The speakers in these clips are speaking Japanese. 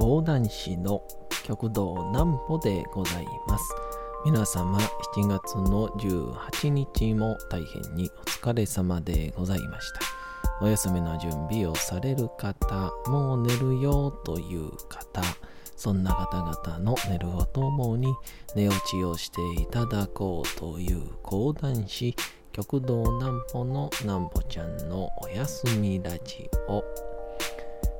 講談師の極道南歩でございます。皆様7月の18日も大変にお疲れ様でございました。お休みの準備をされる方、もう寝るよという方、そんな方々の寝るをともに寝落ちをしていただこうという講談師極道南歩の南歩ちゃんのおやすみラジオ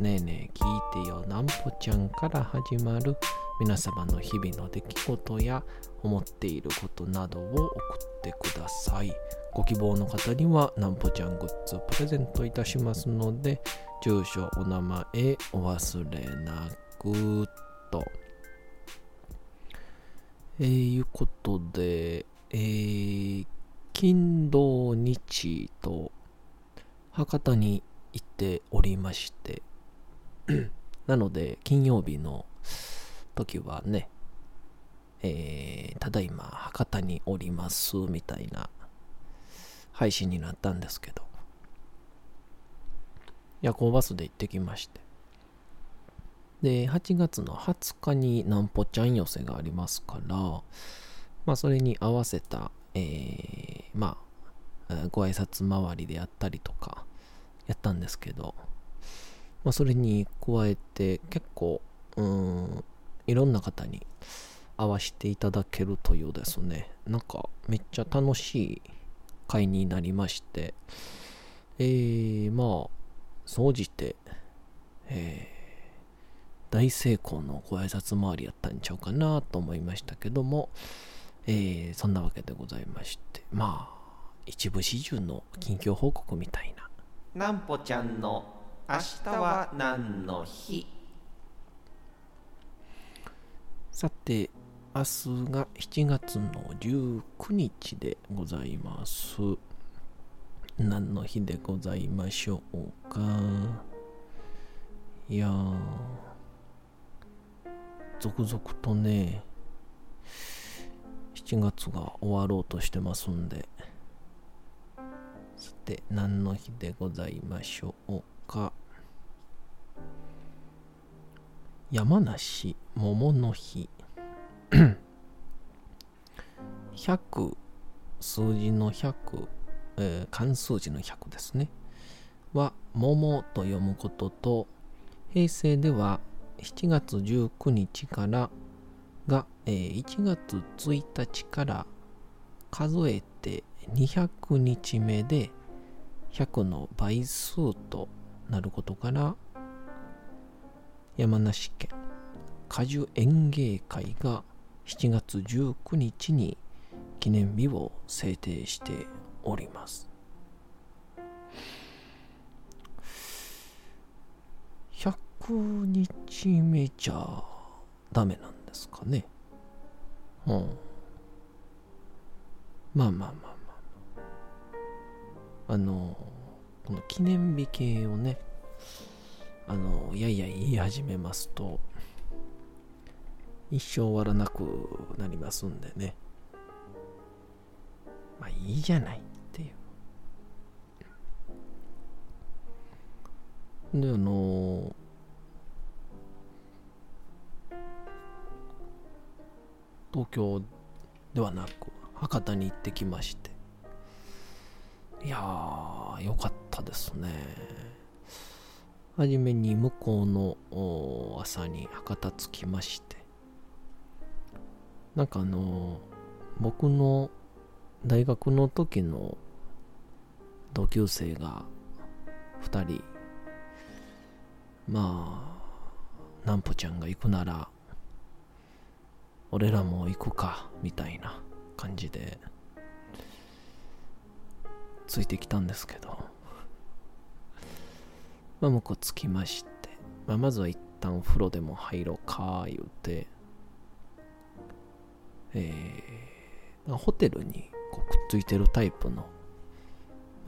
ねえねえ聞いてよなんぽちゃんから始まる皆様の日々の出来事や思っていることなどを送ってください。ご希望の方にはなんぽちゃんグッズをプレゼントいたしますので、住所、お名前お忘れなくと。えー、いうことで、えー、金土日と博多に行っておりまして、なので、金曜日の時はね、えー、ただいま博多におりますみたいな配信になったんですけど、夜行バスで行ってきまして。で、8月の20日になんぽちゃん寄せがありますから、まあ、それに合わせた、えー、まあ、ご挨拶回りであったりとか、やったんですけど、まあ、それに加えて結構、うん、いろんな方に会わせていただけるというですね、なんかめっちゃ楽しい会になりまして、えー、まあ、総じて、えー大成功のご挨拶回りやったんちゃうかなと思いましたけども、えーそんなわけでございまして、まあ、一部始終の近況報告みたいな、なんぽちゃんの明日は何の日？さて、明日が7月の19日でございます。何の日でございましょうか？いやー、続々とね、7月が終わろうとしてますんで、さて、何の日でございましょう？山梨桃の日。100数字の100、えー漢数字の100ですね。は桃と読むことと平成では7月19日からが、えー1月1日から数えて200日目で100の倍数となることから山梨県果樹園芸会が7月19日に記念日を制定しております。100日目じゃダメなんですかね。うん。まあまあまあまあ。あのこの記念日系をねあのいやいや言い始めますと一生終わらなくなりますんでね。まあいいじゃないっていう。であの東京ではなく博多に行ってきまして。いやーよかった。たですね。はじめに向こうの朝に博多着きまして。なんかあの僕の大学の時の同級生が2人まあなんぽちゃんが行くなら俺らも行くかみたいな感じでついてきたんですけど。まあ向こう着きまして、まあ、まずは一旦風呂でも入ろうか言うて。えー、ホテルにこうくっついてるタイプの、ま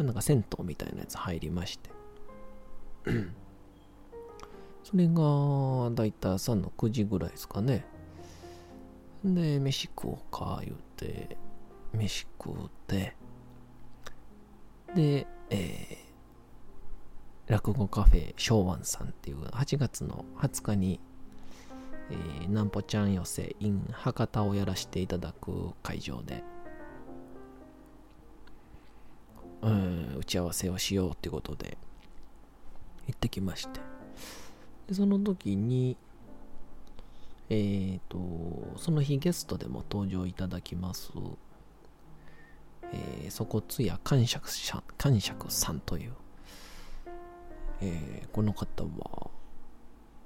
あ、なんか銭湯みたいなやつ入りまして。それがだいたい朝の9時ぐらいですかね。で飯食おうか言うて。飯食うて。で、えー、落語カフェ昭和さんっていう8月の20日にえー、なんぽちゃん寄せ in 博多をやらせていただく会場で、うん、打ち合わせをしようってことで行ってきまして。でその時にえっ、ー、とその日ゲストでも登場いただきますえー、そこつや感釈感釈さんという、えー、この方は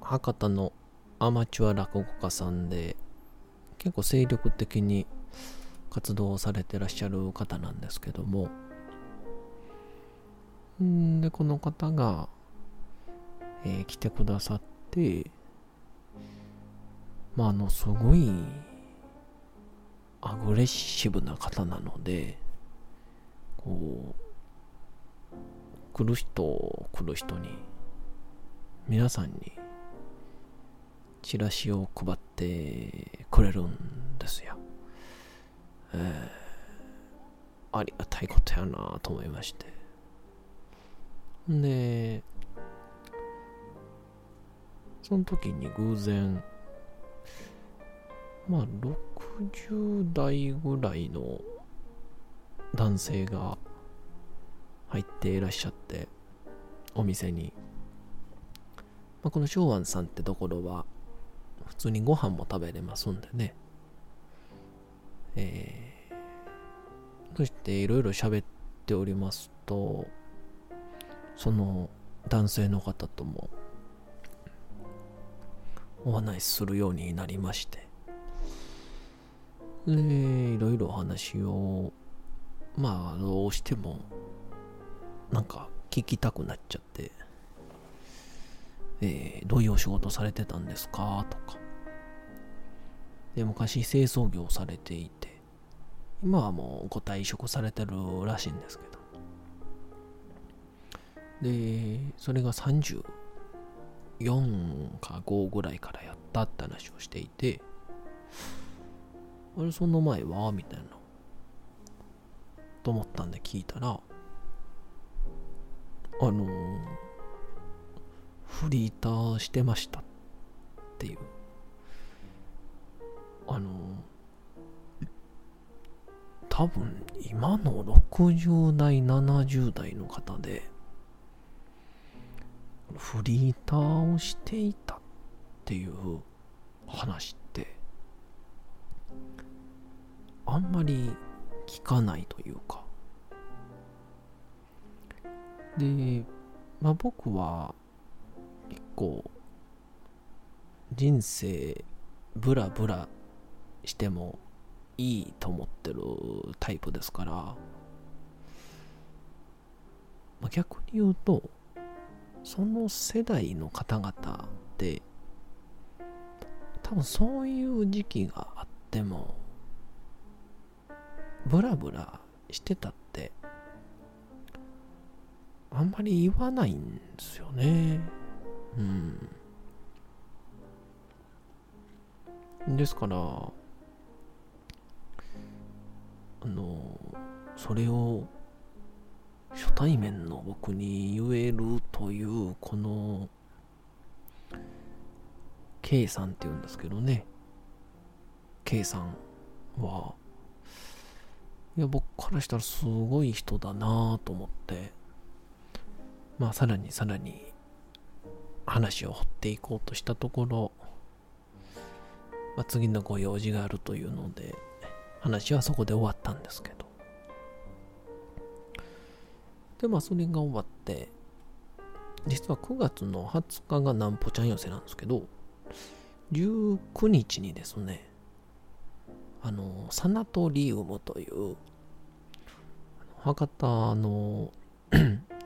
博多のアマチュア落語家さんで結構精力的に活動されてらっしゃる方なんですけども。んでこの方が、えー、来てくださってまああのすごいアグレッシブな方なのでこう来る人来る人に皆さんにチラシを配ってくれるんですよ。えー、ありがたいことやなと思いまして。で、その時に偶然、まあ60代ぐらいの男性が入っていらっしゃって、お店に。まあ、この昭和さんってところは、普通にご飯も食べれますんでね。えー、そしていろいろ喋っておりますと、その男性の方ともお話しするようになりまして、で、いろいろお話を、まあ、どうしても、なんか聞きたくなっちゃって、えー、どういうお仕事されてたんですか？とか。で、昔清掃業されていて、今はもうご退職されてるらしいんですけど。で、それが34か5ぐらいからやったって話をしていて、あれ、その前は？みたいな。と思ったんで聞いたら、あのフリーターしてましたっていう。あの多分今の60代70代の方でフリーターをしていたっていう話ってあんまり聞かないというかでまあ僕は結構人生ブラブラしてもいいと思ってるタイプですから、まあ、逆に言うとその世代の方々って多分そういう時期があってもブラブラしてたってあんまり言わないんですよね。うん。ですからあのそれを初対面の僕に言えるというこの K さんって言うんですけどね。K さんはいや僕からしたらすごい人だなと思って。まあさらにさらに話を掘っていこうとしたところ、まあ、次のご用事があるというので話はそこで終わったんですけど。でまあそれが終わって実は9月の20日がなんぽちゃん寄せなんですけど19日にですねあのサナトリウムという博多の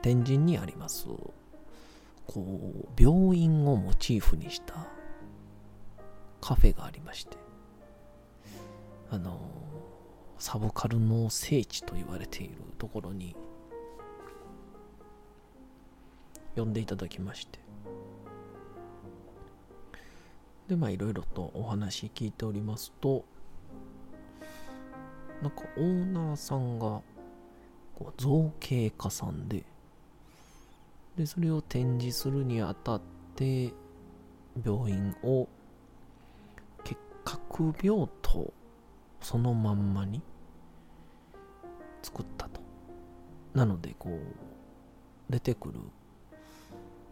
天神にあります。こう病院をモチーフにしたカフェがありまして。あのサブカルの聖地と言われているところに呼んでいただきまして。でまあいろいろとお話聞いておりますとなんかオーナーさんがこう造形家さんででそれを展示するにあたって病院を結核病棟そのまんまに作ったと。なのでこう出てくる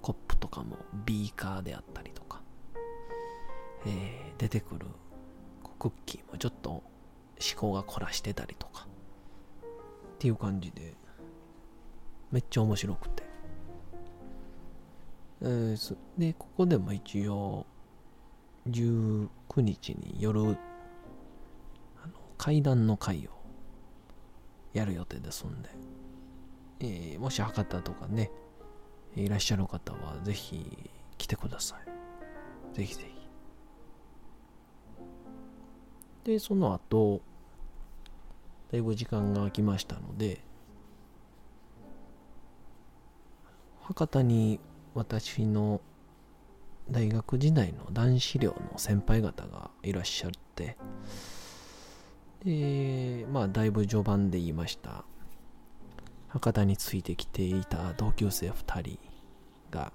コップとかもビーカーであったりとか、えー、出てくるクッキーもちょっと思考が凝らしてたりとかっていう感じでめっちゃ面白くて、えー、でここでも一応19日に夜あの階段の会をやる予定ですんで、えー、もし博多とかねいらっしゃる方はぜひ来てください。ぜひぜひ。でその後だいぶ時間が空きましたので博多に私の大学時代の男子寮の先輩方がいらっしゃってでまあだいぶ序盤で言いました。博多についてきていた同級生2人が、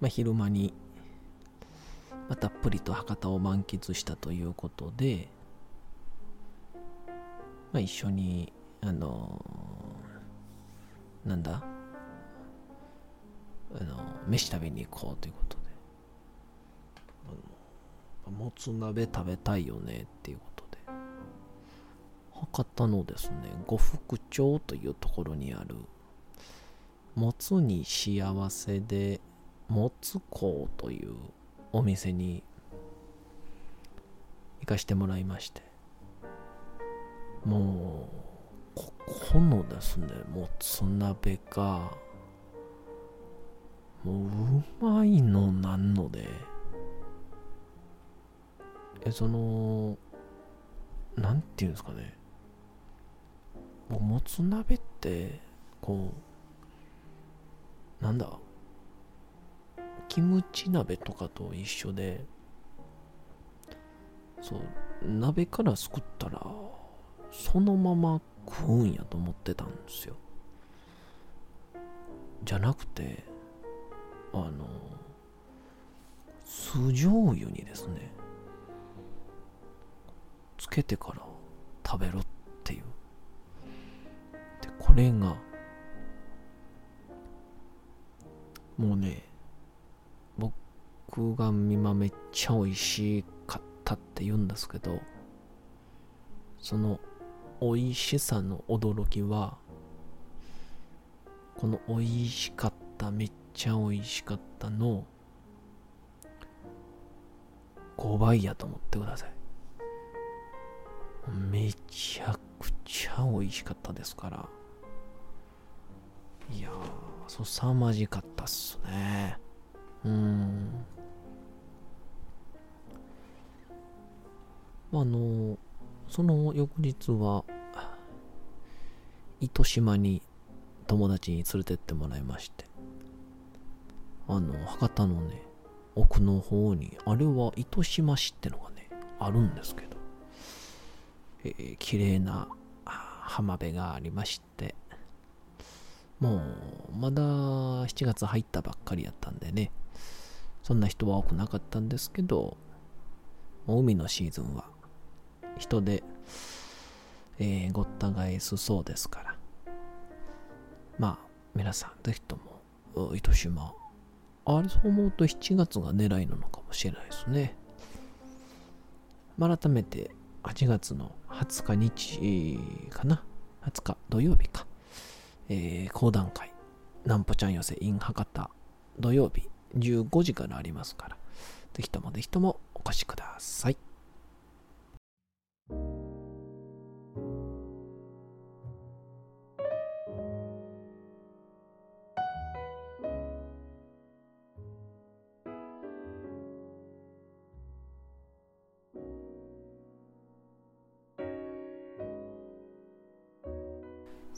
まあ、昼間に、まあ、たっぷりと博多を満喫したということで、まあ、一緒に、あのー、なんだ？あの飯食べに行こうということで、もつ鍋食べたいよねっていうことで、博多のですね、呉服町というところにある、もつに幸せで、もつ港というお店に行かしてもらいまして、もう、ここのですね、もつ鍋が、もううまいのなんので、え、その、なんていうんですかね、ももつ鍋って、こう、なんだ、キムチ鍋とかと一緒で、そう、鍋から作ったら、そのまま食うんやと思ってたんですよ。じゃなくて、あの、酢醤油にですね、つけてから食べるっていう。で、これが、もうね、僕が今めっちゃ美味しかったって言うんですけど、その美味しさの驚きは、この美味しかった、めっちゃ美味しかったの5倍やと思ってください。めちゃくちゃ美味しかったですから。いやー、そさまじかったっすね。うーん。あの、その翌日は、糸島に友達に連れてってもらいまして、あの、博多のね、奥の方に、あれは糸島市ってのがね、あるんですけど、えー、綺麗な浜辺がありまして、もう、まだ7月入ったばっかりやったんでね、そんな人は多くなかったんですけど、海のシーズンは人で、えー、ごった返すそうですから。まあ、皆さん、ぜひとも、糸島、あれそう思うと7月が狙いなのかもしれないですね。改めて、8月の20日日かな ?20 日土曜日か。えー、講談会、なんぽちゃん寄せ in 博多、土曜日15時からありますから、ぜひともぜひともお越しください。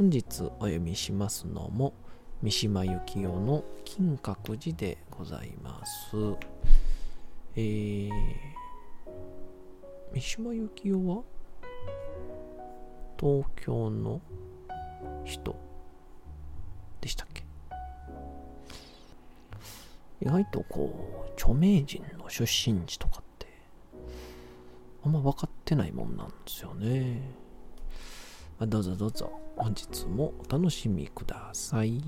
本日お読みしますのも三島由紀夫の金閣寺でございます。えー、三島由紀夫は東京の人でしたっけ？意外とこう著名人の出身地とかってあんま分かってないもんなんですよね。どうぞどうぞ。本日もお楽しみください。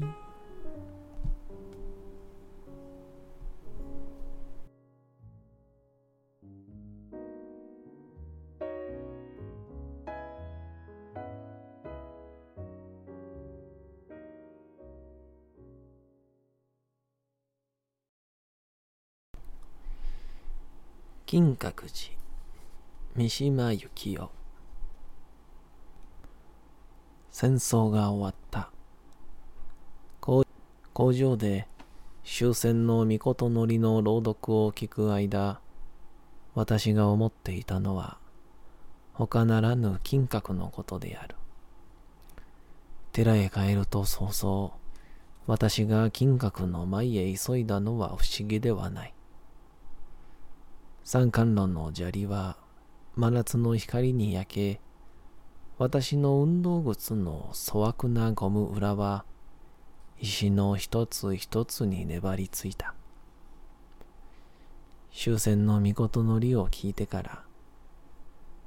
金閣寺三島由紀夫戦争が終わった。工場で終戦の御事のりの朗読を聞く間、私が思っていたのは、他ならぬ金閣のことである。寺へ帰ると早々、私が金閣の前へ急いだのは不思議ではない。三冠論の砂利は真夏の光に焼け、私の運動靴の粗悪なゴム裏は石の一つ一つに粘りついた。終戦の御事のりを聞いてから、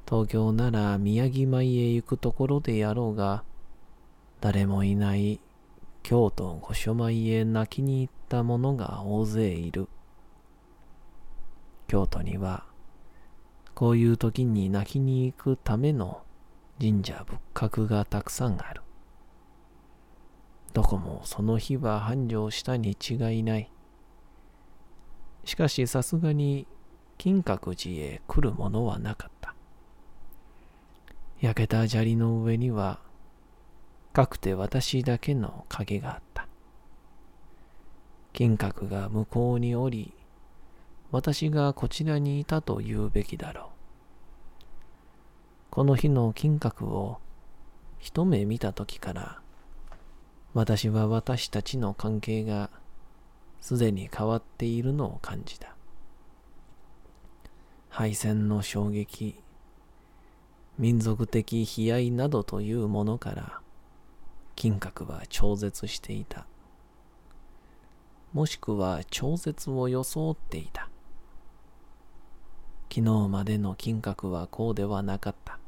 東京なら宮城舞へ行くところでやろうが、誰もいない京都御所舞へ泣きに行った者が大勢いる。京都には、こういう時に泣きに行くための神社仏閣がたくさんある。どこもその日は繁盛したに違いない。しかしさすがに金閣寺へ来るものはなかった。焼けた砂利の上には、かくて私だけの影があった。金閣が向こうにおり、私がこちらにいたと言うべきだろう。この日の金閣を一目見た時から、私は私たちの関係がすでに変わっているのを感じた。敗戦の衝撃、民族的悲哀などというものから、金閣は超絶していた。もしくは超絶を装っていた。昨日までの金閣はこうではなかった。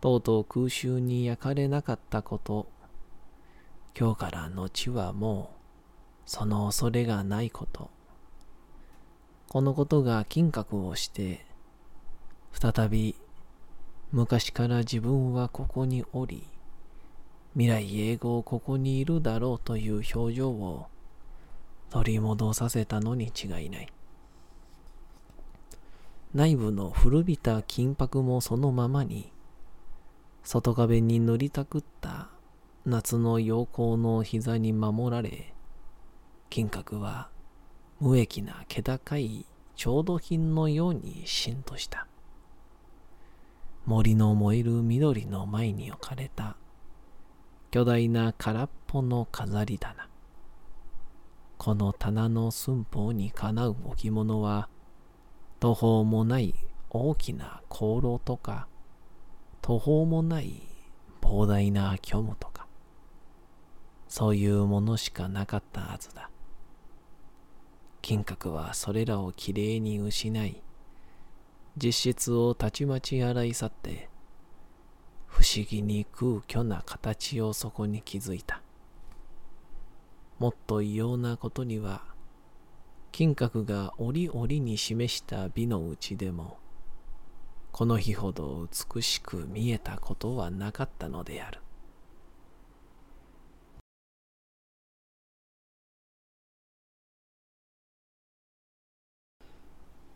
とうとう空襲に焼かれなかったこと、今日から後はもうその恐れがないこと、このことが金閣をして、再び昔から自分はここにおり、未来永劫ここにいるだろうという表情を取り戻させたのに違いない。内部の古びた金箔もそのままに、外壁に塗りたくった夏の陽光の膝に守られ、金閣は無益な気高い調度品のようにしんとした。森の燃える緑の前に置かれた巨大な空っぽの飾り棚。この棚の寸法にかなう置物は途方もない大きな香炉とか途方もない膨大な虚無とか、そういうものしかなかったはずだ。金閣はそれらをきれいに失い、実質をたちまち洗い去って、不思議に空虚な形をそこに築いた。もっと異様なことには、金閣が折々に示した美のうちでも、この日ほど美しく見えたことはなかったのである。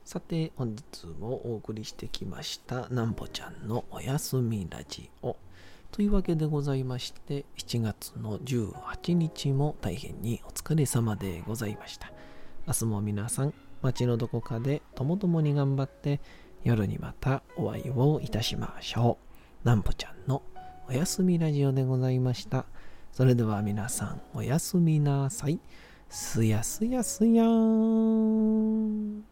さて、本日もお送りしてきました、なんちゃんのおやすみラジオ。というわけでございまして、7月の18日も大変にお疲れ様でございました。明日も皆さん、街のどこかでともともに頑張って、夜にまたお会いをいたしましょう。なんぼちゃんのおやすみラジオでございました。それでは皆さん、おやすみなさい。すやすやすやーん。